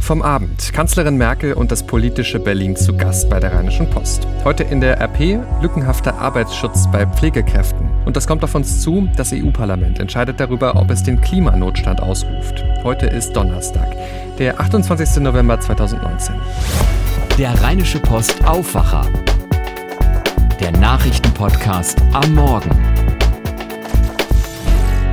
Vom Abend. Kanzlerin Merkel und das politische Berlin zu Gast bei der Rheinischen Post. Heute in der RP lückenhafter Arbeitsschutz bei Pflegekräften. Und das kommt auf uns zu, das EU-Parlament entscheidet darüber, ob es den Klimanotstand ausruft. Heute ist Donnerstag, der 28. November 2019. Der Rheinische Post Aufwacher. Der Nachrichtenpodcast am Morgen.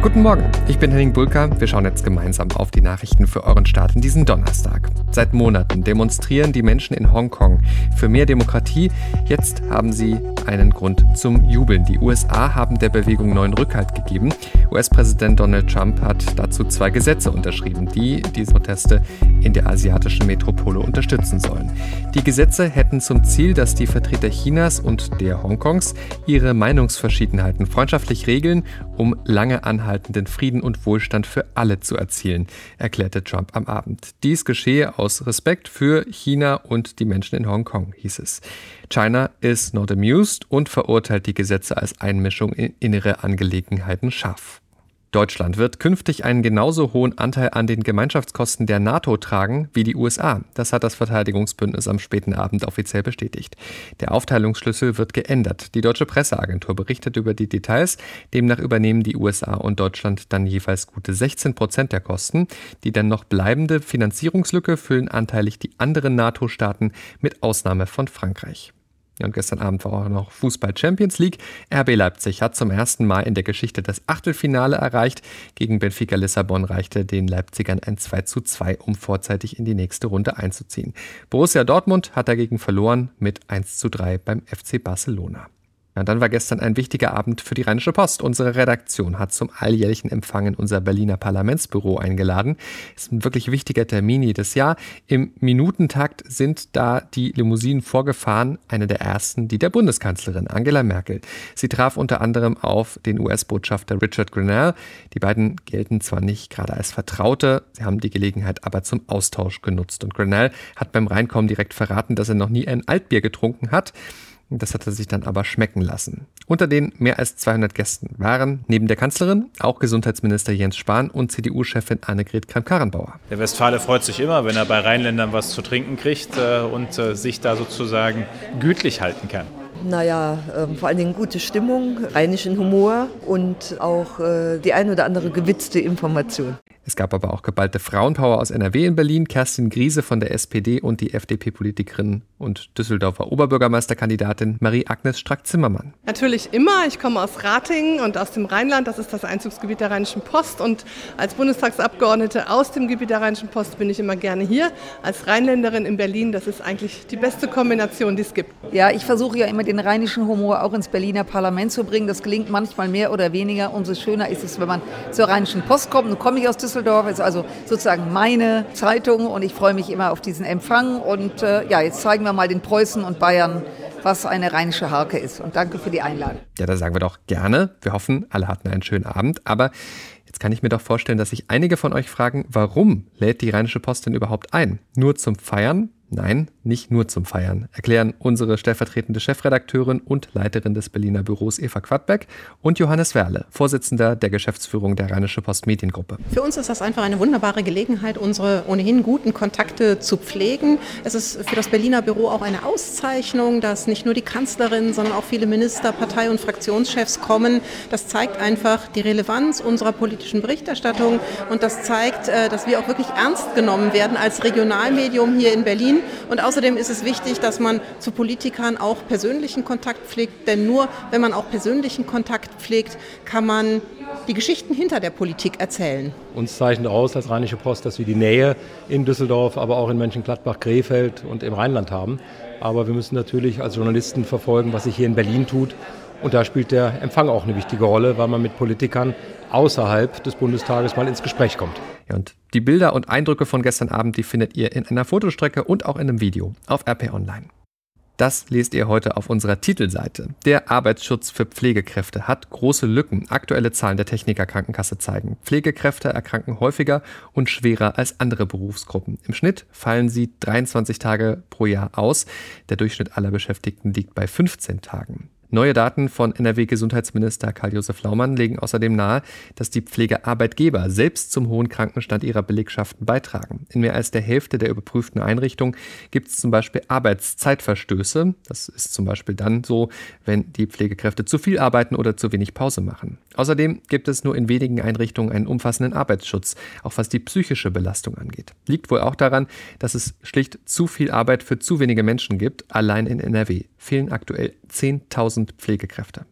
Guten Morgen, ich bin Henning Bulka. Wir schauen jetzt gemeinsam auf die Nachrichten für euren Start in diesen Donnerstag. Seit Monaten demonstrieren die Menschen in Hongkong für mehr Demokratie. Jetzt haben sie einen Grund zum Jubeln. Die USA haben der Bewegung neuen Rückhalt gegeben. US-Präsident Donald Trump hat dazu zwei Gesetze unterschrieben, die diese Proteste in der asiatischen Metropole unterstützen sollen. Die Gesetze hätten zum Ziel, dass die Vertreter Chinas und der Hongkongs ihre Meinungsverschiedenheiten freundschaftlich regeln, um lange anhaltenden Frieden und Wohlstand für alle zu erzielen, erklärte Trump am Abend. Dies geschehe aus Respekt für China und die Menschen in Hongkong, hieß es. China is not amused und verurteilt die Gesetze als Einmischung in innere Angelegenheiten scharf. Deutschland wird künftig einen genauso hohen Anteil an den Gemeinschaftskosten der NATO tragen wie die USA. Das hat das Verteidigungsbündnis am späten Abend offiziell bestätigt. Der Aufteilungsschlüssel wird geändert. Die deutsche Presseagentur berichtet über die Details. Demnach übernehmen die USA und Deutschland dann jeweils gute 16 Prozent der Kosten. Die dann noch bleibende Finanzierungslücke füllen anteilig die anderen NATO-Staaten mit Ausnahme von Frankreich. Und gestern Abend war auch noch Fußball Champions League. RB Leipzig hat zum ersten Mal in der Geschichte das Achtelfinale erreicht. Gegen Benfica Lissabon reichte den Leipzigern ein 2 zu 2, um vorzeitig in die nächste Runde einzuziehen. Borussia Dortmund hat dagegen verloren mit 1 zu 3 beim FC Barcelona. Ja, dann war gestern ein wichtiger Abend für die Rheinische Post. Unsere Redaktion hat zum alljährlichen Empfang in unser Berliner Parlamentsbüro eingeladen. Ist ein wirklich wichtiger Termin jedes Jahr. Im Minutentakt sind da die Limousinen vorgefahren, eine der ersten, die der Bundeskanzlerin Angela Merkel. Sie traf unter anderem auf den US-Botschafter Richard Grinnell. Die beiden gelten zwar nicht gerade als Vertraute, sie haben die Gelegenheit aber zum Austausch genutzt. Und Grinnell hat beim Reinkommen direkt verraten, dass er noch nie ein Altbier getrunken hat. Das hat er sich dann aber schmecken lassen. Unter den mehr als 200 Gästen waren neben der Kanzlerin auch Gesundheitsminister Jens Spahn und CDU-Chefin Annegret Kramp-Karrenbauer. Der Westfale freut sich immer, wenn er bei Rheinländern was zu trinken kriegt äh, und äh, sich da sozusagen gütlich halten kann. Naja, äh, vor allen Dingen gute Stimmung, rheinischen Humor und auch äh, die ein oder andere gewitzte Information. Es gab aber auch geballte Frauenpower aus NRW in Berlin, Kerstin Griese von der SPD und die FDP-Politikerin und Düsseldorfer Oberbürgermeisterkandidatin Marie-Agnes Strack-Zimmermann. Natürlich immer. Ich komme aus Ratingen und aus dem Rheinland. Das ist das Einzugsgebiet der Rheinischen Post. Und als Bundestagsabgeordnete aus dem Gebiet der Rheinischen Post bin ich immer gerne hier. Als Rheinländerin in Berlin, das ist eigentlich die beste Kombination, die es gibt. Ja, ich versuche ja immer den rheinischen Humor auch ins Berliner Parlament zu bringen. Das gelingt manchmal mehr oder weniger. Umso schöner ist es, wenn man zur Rheinischen Post kommt. Nun komme ich aus Düsseldorf. Düsseldorf ist also sozusagen meine Zeitung und ich freue mich immer auf diesen Empfang. Und äh, ja, jetzt zeigen wir mal den Preußen und Bayern, was eine rheinische Harke ist. Und danke für die Einladung. Ja, da sagen wir doch gerne. Wir hoffen, alle hatten einen schönen Abend. Aber Jetzt kann ich mir doch vorstellen, dass sich einige von euch fragen, warum lädt die Rheinische Post denn überhaupt ein? Nur zum Feiern? Nein, nicht nur zum Feiern, erklären unsere stellvertretende Chefredakteurin und Leiterin des Berliner Büros Eva Quadbeck und Johannes Werle, Vorsitzender der Geschäftsführung der Rheinische Post Mediengruppe. Für uns ist das einfach eine wunderbare Gelegenheit, unsere ohnehin guten Kontakte zu pflegen. Es ist für das Berliner Büro auch eine Auszeichnung, dass nicht nur die Kanzlerin, sondern auch viele Minister, Partei- und Fraktionschefs kommen. Das zeigt einfach die Relevanz unserer politischen Berichterstattung und das zeigt, äh, dass wir auch wirklich ernst genommen werden als Regionalmedium hier in Berlin und außerdem ist es wichtig, dass man zu Politikern auch persönlichen Kontakt pflegt, denn nur wenn man auch persönlichen Kontakt pflegt, kann man die Geschichten hinter der Politik erzählen. Uns zeichnet aus als Rheinische Post, dass wir die Nähe in Düsseldorf, aber auch in Mönchengladbach, Krefeld und im Rheinland haben. Aber wir müssen natürlich als Journalisten verfolgen, was sich hier in Berlin tut. Und da spielt der Empfang auch eine wichtige Rolle, weil man mit Politikern außerhalb des Bundestages mal ins Gespräch kommt. Ja, und die Bilder und Eindrücke von gestern Abend, die findet ihr in einer Fotostrecke und auch in einem Video auf RP Online. Das lest ihr heute auf unserer Titelseite. Der Arbeitsschutz für Pflegekräfte hat große Lücken. Aktuelle Zahlen der Technikerkrankenkasse zeigen. Pflegekräfte erkranken häufiger und schwerer als andere Berufsgruppen. Im Schnitt fallen sie 23 Tage pro Jahr aus. Der Durchschnitt aller Beschäftigten liegt bei 15 Tagen. Neue Daten von NRW-Gesundheitsminister Karl-Josef Laumann legen außerdem nahe, dass die Pflegearbeitgeber selbst zum hohen Krankenstand ihrer Belegschaften beitragen. In mehr als der Hälfte der überprüften Einrichtungen gibt es zum Beispiel Arbeitszeitverstöße. Das ist zum Beispiel dann so, wenn die Pflegekräfte zu viel arbeiten oder zu wenig Pause machen. Außerdem gibt es nur in wenigen Einrichtungen einen umfassenden Arbeitsschutz, auch was die psychische Belastung angeht. Liegt wohl auch daran, dass es schlicht zu viel Arbeit für zu wenige Menschen gibt. Allein in NRW fehlen aktuell 10.000 Pflegekräfte.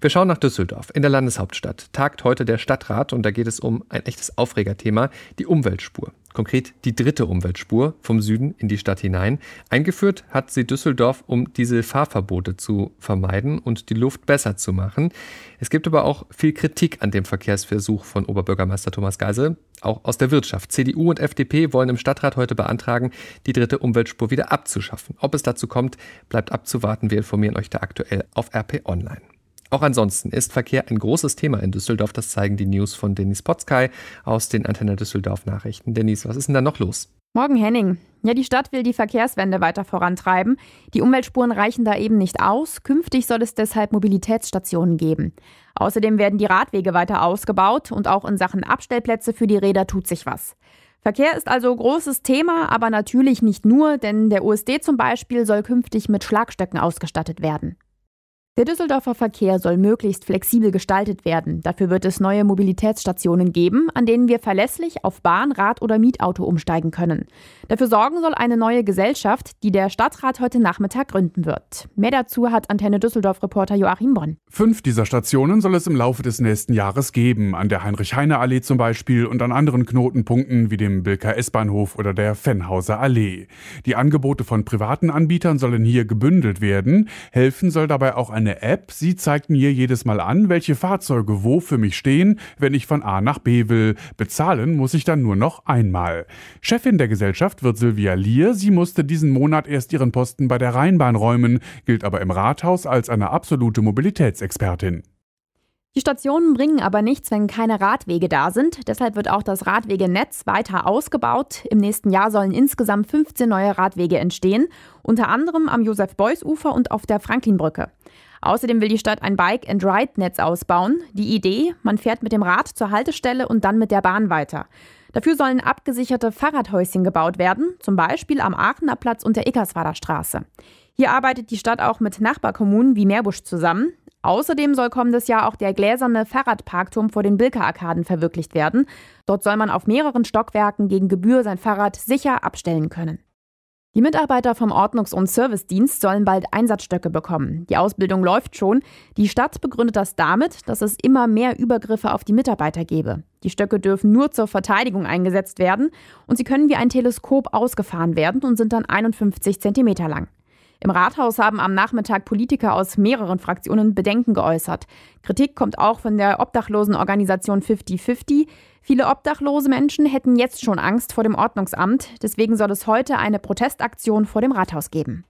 Wir schauen nach Düsseldorf. In der Landeshauptstadt tagt heute der Stadtrat und da geht es um ein echtes Aufregerthema, die Umweltspur. Konkret die dritte Umweltspur vom Süden in die Stadt hinein. Eingeführt hat sie Düsseldorf, um diese Fahrverbote zu vermeiden und die Luft besser zu machen. Es gibt aber auch viel Kritik an dem Verkehrsversuch von Oberbürgermeister Thomas Geisel, auch aus der Wirtschaft. CDU und FDP wollen im Stadtrat heute beantragen, die dritte Umweltspur wieder abzuschaffen. Ob es dazu kommt, bleibt abzuwarten. Wir informieren euch da aktuell auf RP Online. Auch ansonsten ist Verkehr ein großes Thema in Düsseldorf. Das zeigen die News von Denis Potzkei aus den Antenne Düsseldorf Nachrichten. Denis, was ist denn da noch los? Morgen Henning. Ja, die Stadt will die Verkehrswende weiter vorantreiben. Die Umweltspuren reichen da eben nicht aus. Künftig soll es deshalb Mobilitätsstationen geben. Außerdem werden die Radwege weiter ausgebaut und auch in Sachen Abstellplätze für die Räder tut sich was. Verkehr ist also großes Thema, aber natürlich nicht nur, denn der USD zum Beispiel soll künftig mit Schlagstöcken ausgestattet werden. Der Düsseldorfer Verkehr soll möglichst flexibel gestaltet werden. Dafür wird es neue Mobilitätsstationen geben, an denen wir verlässlich auf Bahn, Rad oder Mietauto umsteigen können. Dafür sorgen soll eine neue Gesellschaft, die der Stadtrat heute Nachmittag gründen wird. Mehr dazu hat Antenne Düsseldorf-Reporter Joachim Bonn. Fünf dieser Stationen soll es im Laufe des nächsten Jahres geben, an der Heinrich-Heine-Allee zum Beispiel und an anderen Knotenpunkten wie dem Bilker S-Bahnhof oder der Fennhauser Allee. Die Angebote von privaten Anbietern sollen hier gebündelt werden. Helfen soll dabei auch eine eine App. Sie zeigt mir jedes Mal an, welche Fahrzeuge wo für mich stehen, wenn ich von A nach B will. Bezahlen muss ich dann nur noch einmal. Chefin der Gesellschaft wird Silvia Lier. Sie musste diesen Monat erst ihren Posten bei der Rheinbahn räumen, gilt aber im Rathaus als eine absolute Mobilitätsexpertin. Die Stationen bringen aber nichts, wenn keine Radwege da sind. Deshalb wird auch das Radwegenetz weiter ausgebaut. Im nächsten Jahr sollen insgesamt 15 neue Radwege entstehen, unter anderem am Josef-Beuys-Ufer und auf der Franklinbrücke. Außerdem will die Stadt ein Bike-and-Ride-Netz ausbauen. Die Idee, man fährt mit dem Rad zur Haltestelle und dann mit der Bahn weiter. Dafür sollen abgesicherte Fahrradhäuschen gebaut werden, zum Beispiel am Aachener Platz und der Eckerswader Straße. Hier arbeitet die Stadt auch mit Nachbarkommunen wie Meerbusch zusammen. Außerdem soll kommendes Jahr auch der gläserne Fahrradparkturm vor den Bilker-Arkaden verwirklicht werden. Dort soll man auf mehreren Stockwerken gegen Gebühr sein Fahrrad sicher abstellen können. Die Mitarbeiter vom Ordnungs- und Servicedienst sollen bald Einsatzstöcke bekommen. Die Ausbildung läuft schon. Die Stadt begründet das damit, dass es immer mehr Übergriffe auf die Mitarbeiter gebe. Die Stöcke dürfen nur zur Verteidigung eingesetzt werden und sie können wie ein Teleskop ausgefahren werden und sind dann 51 Zentimeter lang. Im Rathaus haben am Nachmittag Politiker aus mehreren Fraktionen Bedenken geäußert. Kritik kommt auch von der Obdachlosenorganisation 50-50. Viele obdachlose Menschen hätten jetzt schon Angst vor dem Ordnungsamt. Deswegen soll es heute eine Protestaktion vor dem Rathaus geben.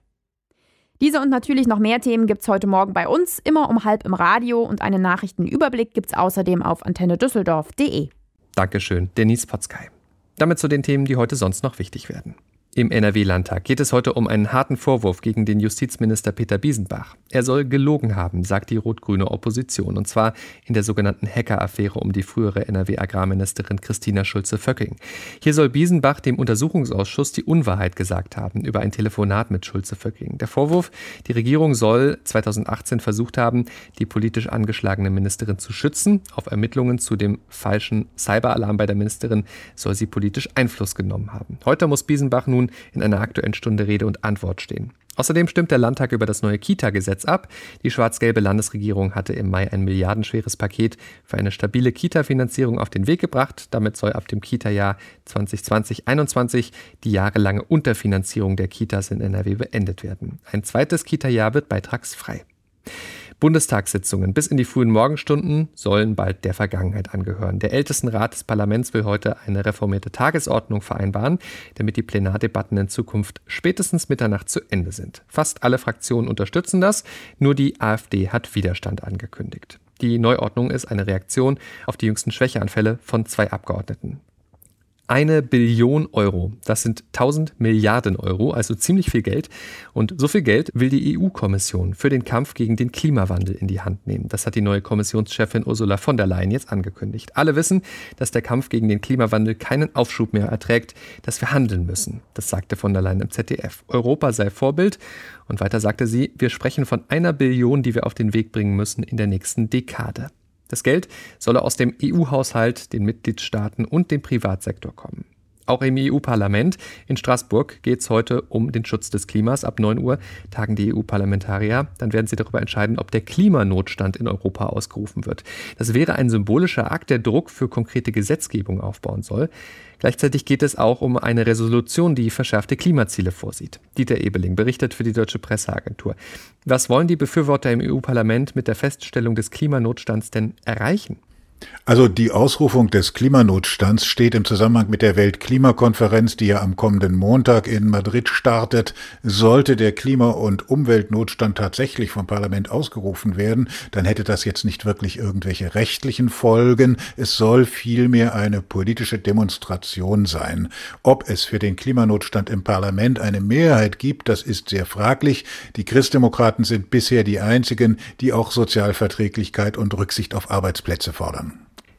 Diese und natürlich noch mehr Themen gibt es heute Morgen bei uns, immer um halb im Radio und einen Nachrichtenüberblick gibt es außerdem auf antennedüsseldorf.de. Dankeschön, Denise Potzkei. Damit zu den Themen, die heute sonst noch wichtig werden. Im NRW-Landtag geht es heute um einen harten Vorwurf gegen den Justizminister Peter Biesenbach. Er soll gelogen haben, sagt die rot-grüne Opposition, und zwar in der sogenannten Hacker-Affäre um die frühere NRW-Agrarministerin Christina Schulze-Vöcking. Hier soll Biesenbach dem Untersuchungsausschuss die Unwahrheit gesagt haben über ein Telefonat mit Schulze-Vöcking. Der Vorwurf, die Regierung soll 2018 versucht haben, die politisch angeschlagene Ministerin zu schützen. Auf Ermittlungen zu dem falschen Cyberalarm bei der Ministerin soll sie politisch Einfluss genommen haben. Heute muss Biesenbach nun in einer aktuellen Stunde Rede und Antwort stehen. Außerdem stimmt der Landtag über das neue Kita-Gesetz ab. Die schwarz-gelbe Landesregierung hatte im Mai ein milliardenschweres Paket für eine stabile Kita-Finanzierung auf den Weg gebracht. Damit soll ab dem Kita-Jahr 2020-21 die jahrelange Unterfinanzierung der Kitas in NRW beendet werden. Ein zweites Kita-Jahr wird beitragsfrei. Bundestagssitzungen bis in die frühen Morgenstunden sollen bald der Vergangenheit angehören. Der Ältestenrat des Parlaments will heute eine reformierte Tagesordnung vereinbaren, damit die Plenardebatten in Zukunft spätestens Mitternacht zu Ende sind. Fast alle Fraktionen unterstützen das, nur die AfD hat Widerstand angekündigt. Die Neuordnung ist eine Reaktion auf die jüngsten Schwächeanfälle von zwei Abgeordneten. Eine Billion Euro. Das sind 1000 Milliarden Euro, also ziemlich viel Geld. Und so viel Geld will die EU-Kommission für den Kampf gegen den Klimawandel in die Hand nehmen. Das hat die neue Kommissionschefin Ursula von der Leyen jetzt angekündigt. Alle wissen, dass der Kampf gegen den Klimawandel keinen Aufschub mehr erträgt, dass wir handeln müssen. Das sagte von der Leyen im ZDF. Europa sei Vorbild. Und weiter sagte sie, wir sprechen von einer Billion, die wir auf den Weg bringen müssen in der nächsten Dekade. Das Geld solle aus dem EU-Haushalt, den Mitgliedstaaten und dem Privatsektor kommen. Auch im EU-Parlament in Straßburg geht es heute um den Schutz des Klimas. Ab 9 Uhr tagen die EU-Parlamentarier. Dann werden sie darüber entscheiden, ob der Klimanotstand in Europa ausgerufen wird. Das wäre ein symbolischer Akt, der Druck für konkrete Gesetzgebung aufbauen soll. Gleichzeitig geht es auch um eine Resolution, die verschärfte Klimaziele vorsieht. Dieter Ebeling berichtet für die Deutsche Presseagentur. Was wollen die Befürworter im EU-Parlament mit der Feststellung des Klimanotstands denn erreichen? Also die Ausrufung des Klimanotstands steht im Zusammenhang mit der Weltklimakonferenz, die ja am kommenden Montag in Madrid startet. Sollte der Klima- und Umweltnotstand tatsächlich vom Parlament ausgerufen werden, dann hätte das jetzt nicht wirklich irgendwelche rechtlichen Folgen. Es soll vielmehr eine politische Demonstration sein. Ob es für den Klimanotstand im Parlament eine Mehrheit gibt, das ist sehr fraglich. Die Christdemokraten sind bisher die einzigen, die auch Sozialverträglichkeit und Rücksicht auf Arbeitsplätze fordern.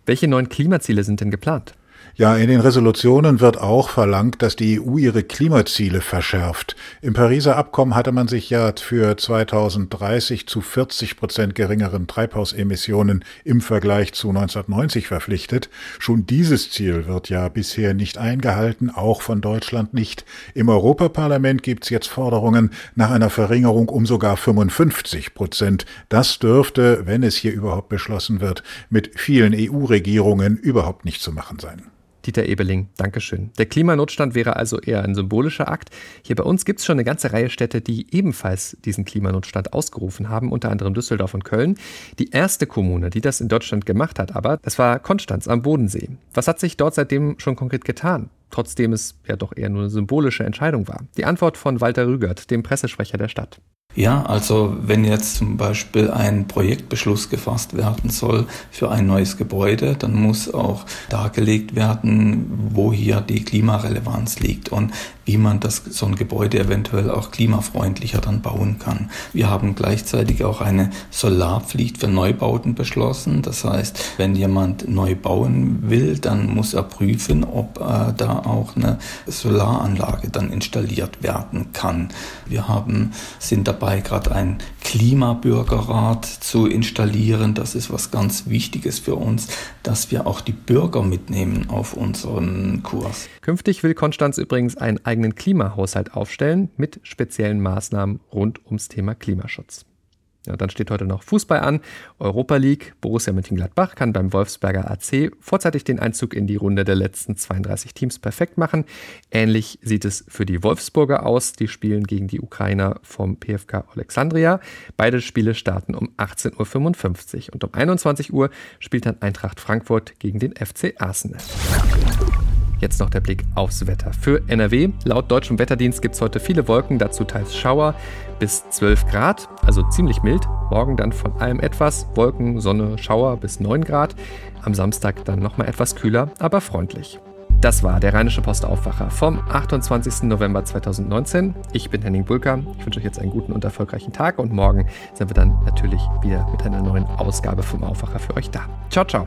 Welche neuen Klimaziele sind denn geplant? Ja, in den Resolutionen wird auch verlangt, dass die EU ihre Klimaziele verschärft. Im Pariser Abkommen hatte man sich ja für 2030 zu 40 Prozent geringeren Treibhausemissionen im Vergleich zu 1990 verpflichtet. Schon dieses Ziel wird ja bisher nicht eingehalten, auch von Deutschland nicht. Im Europaparlament gibt es jetzt Forderungen nach einer Verringerung um sogar 55 Prozent. Das dürfte, wenn es hier überhaupt beschlossen wird, mit vielen EU-Regierungen überhaupt nicht zu machen sein. Dieter Ebeling, Dankeschön. Der Klimanotstand wäre also eher ein symbolischer Akt. Hier bei uns gibt es schon eine ganze Reihe Städte, die ebenfalls diesen Klimanotstand ausgerufen haben, unter anderem Düsseldorf und Köln. Die erste Kommune, die das in Deutschland gemacht hat, aber das war Konstanz am Bodensee. Was hat sich dort seitdem schon konkret getan? Trotzdem es ja doch eher nur eine symbolische Entscheidung war. Die Antwort von Walter Rügert, dem Pressesprecher der Stadt. Ja, also wenn jetzt zum Beispiel ein Projektbeschluss gefasst werden soll für ein neues Gebäude, dann muss auch dargelegt werden, wo hier die Klimarelevanz liegt und wie man das, so ein Gebäude eventuell auch klimafreundlicher dann bauen kann. Wir haben gleichzeitig auch eine Solarpflicht für Neubauten beschlossen. Das heißt, wenn jemand neu bauen will, dann muss er prüfen, ob äh, da auch eine Solaranlage dann installiert werden kann. Wir haben, sind dabei, gerade einen Klimabürgerrat zu installieren. Das ist was ganz Wichtiges für uns, dass wir auch die Bürger mitnehmen auf unseren Kurs. Künftig will Konstanz übrigens einen eigenen Klimahaushalt aufstellen mit speziellen Maßnahmen rund ums Thema Klimaschutz. Ja, dann steht heute noch Fußball an. Europa League. Borussia Mönchengladbach kann beim Wolfsberger AC vorzeitig den Einzug in die Runde der letzten 32 Teams perfekt machen. Ähnlich sieht es für die Wolfsburger aus. Die spielen gegen die Ukrainer vom PFK Alexandria. Beide Spiele starten um 18.55 Uhr und um 21 Uhr spielt dann Eintracht Frankfurt gegen den FC Arsenal. Jetzt noch der Blick aufs Wetter. Für NRW, laut deutschem Wetterdienst gibt es heute viele Wolken, dazu teils Schauer bis 12 Grad, also ziemlich mild. Morgen dann von allem etwas, Wolken, Sonne, Schauer bis 9 Grad. Am Samstag dann nochmal etwas kühler, aber freundlich. Das war der Rheinische Post Aufwacher vom 28. November 2019. Ich bin Henning Bulka. Ich wünsche euch jetzt einen guten und erfolgreichen Tag und morgen sind wir dann natürlich wieder mit einer neuen Ausgabe vom Aufwacher für euch da. Ciao, ciao.